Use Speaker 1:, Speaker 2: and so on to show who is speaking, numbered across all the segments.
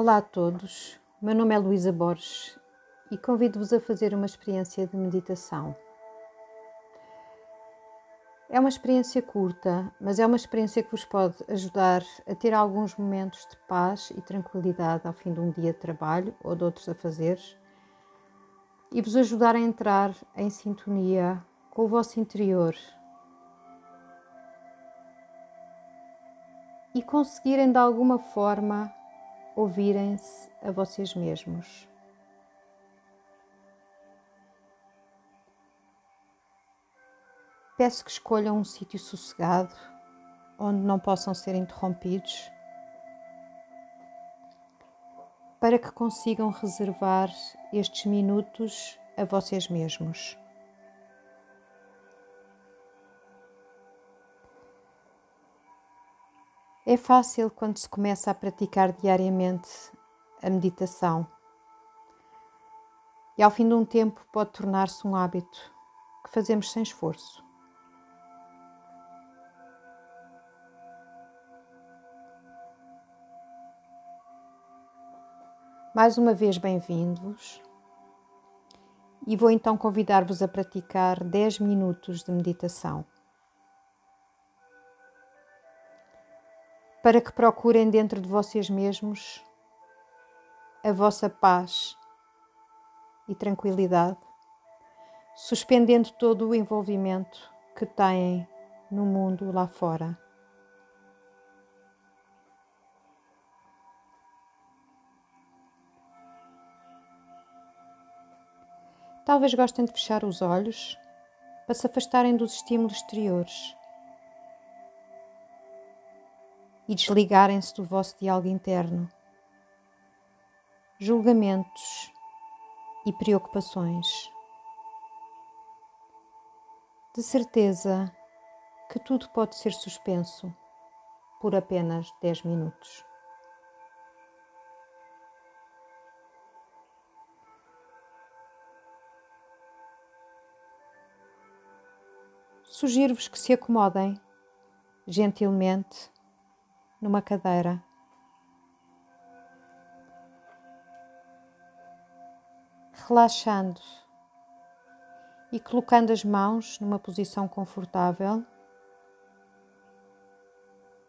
Speaker 1: Olá a todos, meu nome é Luísa Borges e convido-vos a fazer uma experiência de meditação. É uma experiência curta, mas é uma experiência que vos pode ajudar a ter alguns momentos de paz e tranquilidade ao fim de um dia de trabalho ou de outros a fazer e vos ajudar a entrar em sintonia com o vosso interior e conseguirem de alguma forma ouvirem-se a vocês mesmos. Peço que escolham um sítio sossegado, onde não possam ser interrompidos, para que consigam reservar estes minutos a vocês mesmos. É fácil quando se começa a praticar diariamente a meditação. E ao fim de um tempo pode tornar-se um hábito que fazemos sem esforço. Mais uma vez, bem-vindos. E vou então convidar-vos a praticar 10 minutos de meditação. Para que procurem dentro de vocês mesmos a vossa paz e tranquilidade, suspendendo todo o envolvimento que têm no mundo lá fora. Talvez gostem de fechar os olhos para se afastarem dos estímulos exteriores e desligarem-se do vosso diálogo interno. Julgamentos e preocupações. De certeza que tudo pode ser suspenso por apenas 10 minutos. Sugiro-vos que se acomodem gentilmente numa cadeira. Relaxando e colocando as mãos numa posição confortável,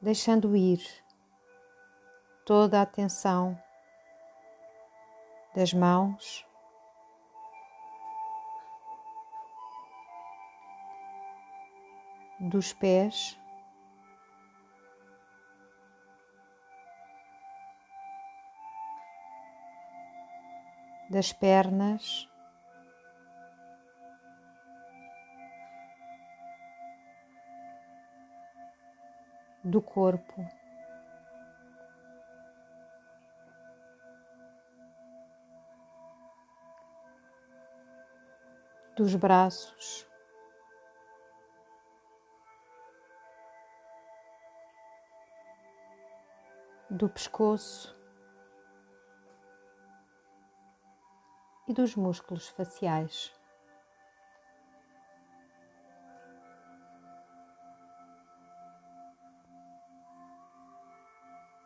Speaker 1: deixando ir toda a atenção das mãos. Dos pés das pernas. Do corpo, dos braços, do pescoço. E dos músculos faciais.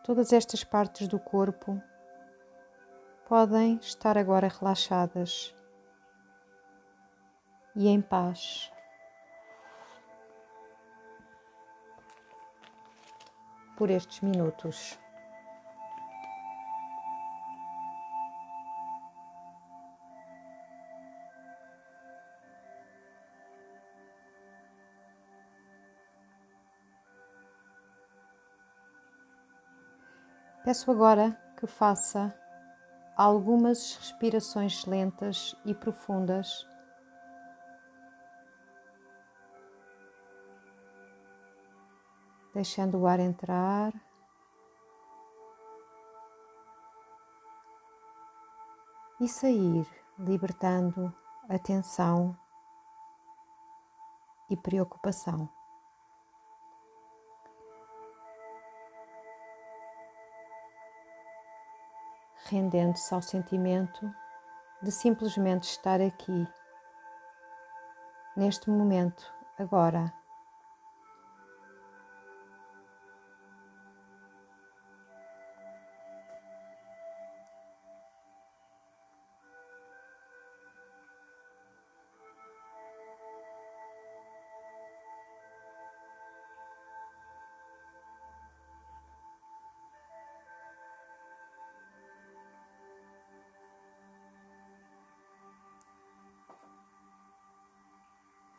Speaker 1: Todas estas partes do corpo podem estar agora relaxadas e em paz. Por estes minutos. Peço agora que faça algumas respirações lentas e profundas. Deixando o ar entrar. E sair, libertando a tensão e preocupação. Rendendo-se ao sentimento de simplesmente estar aqui, neste momento, agora.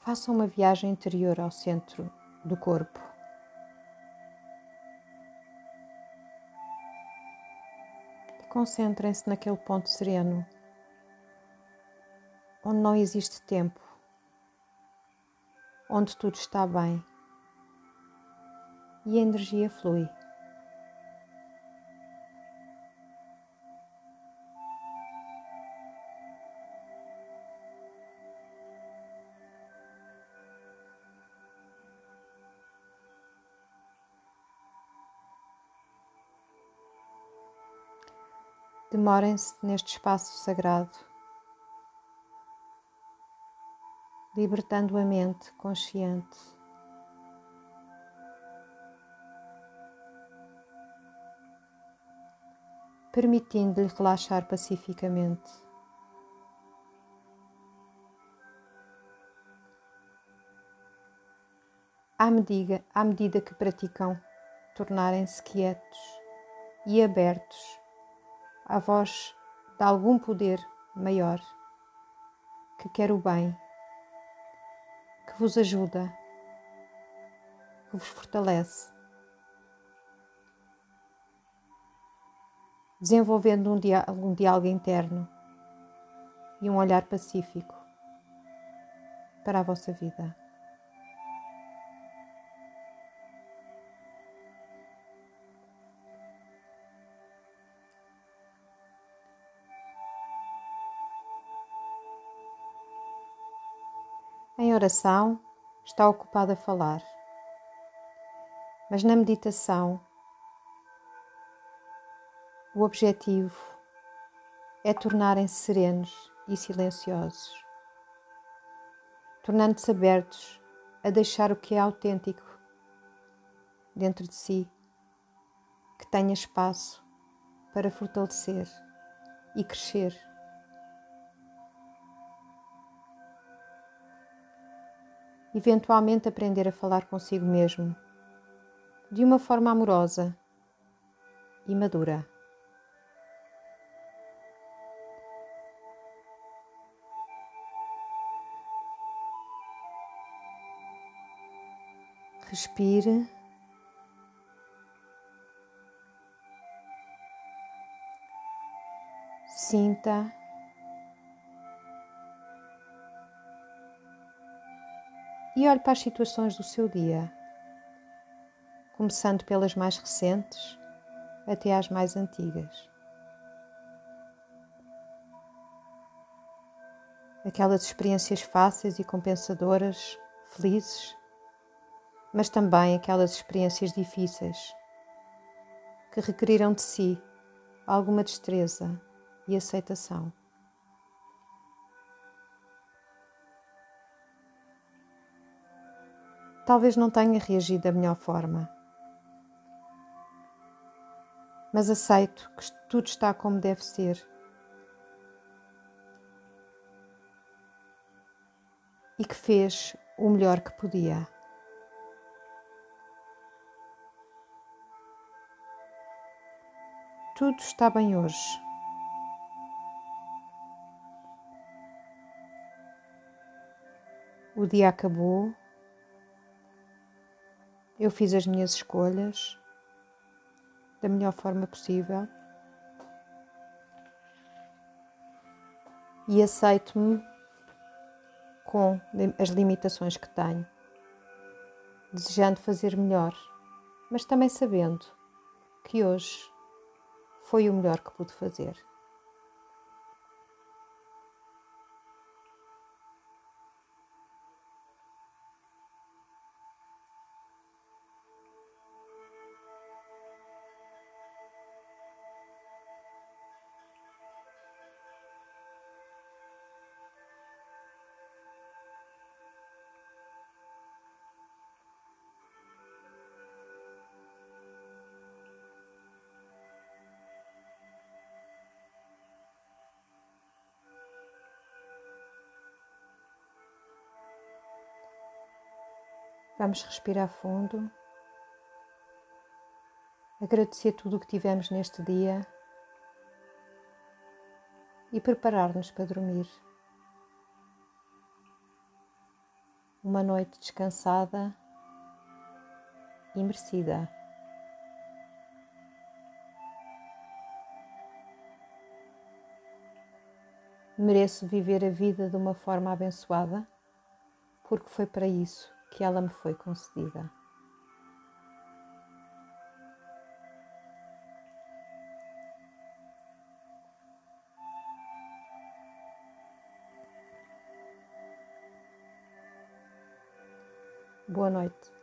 Speaker 1: Façam uma viagem interior ao centro do corpo. E concentrem-se naquele ponto sereno, onde não existe tempo, onde tudo está bem e a energia flui. Demorem-se neste espaço sagrado, libertando a mente consciente. Permitindo-lhe relaxar pacificamente. À medida, à medida que praticam, tornarem-se quietos e abertos a voz de algum poder maior que quer o bem, que vos ajuda, que vos fortalece, desenvolvendo um, um diálogo interno e um olhar pacífico para a vossa vida. Oração, está ocupado a falar. Mas na meditação, o objetivo é tornarem-se serenos e silenciosos, tornando-se abertos a deixar o que é autêntico dentro de si, que tenha espaço para fortalecer e crescer. Eventualmente aprender a falar consigo mesmo de uma forma amorosa e madura. Respire. Sinta e olhe para as situações do seu dia, começando pelas mais recentes até às mais antigas. Aquelas experiências fáceis e compensadoras, felizes, mas também aquelas experiências difíceis que requeriram de si alguma destreza e aceitação. Talvez não tenha reagido da melhor forma. Mas aceito que tudo está como deve ser. E que fez o melhor que podia. Tudo está bem hoje. O dia acabou eu fiz as minhas escolhas da melhor forma possível e aceito-me com as limitações que tenho, desejando fazer melhor, mas também sabendo que hoje foi o melhor que pude fazer. Vamos respirar fundo, agradecer tudo o que tivemos neste dia e preparar-nos para dormir. uma noite descansada e merecida. Mereço viver a vida de uma forma abençoada, porque foi para isso que ela me foi concedida. Boa noite.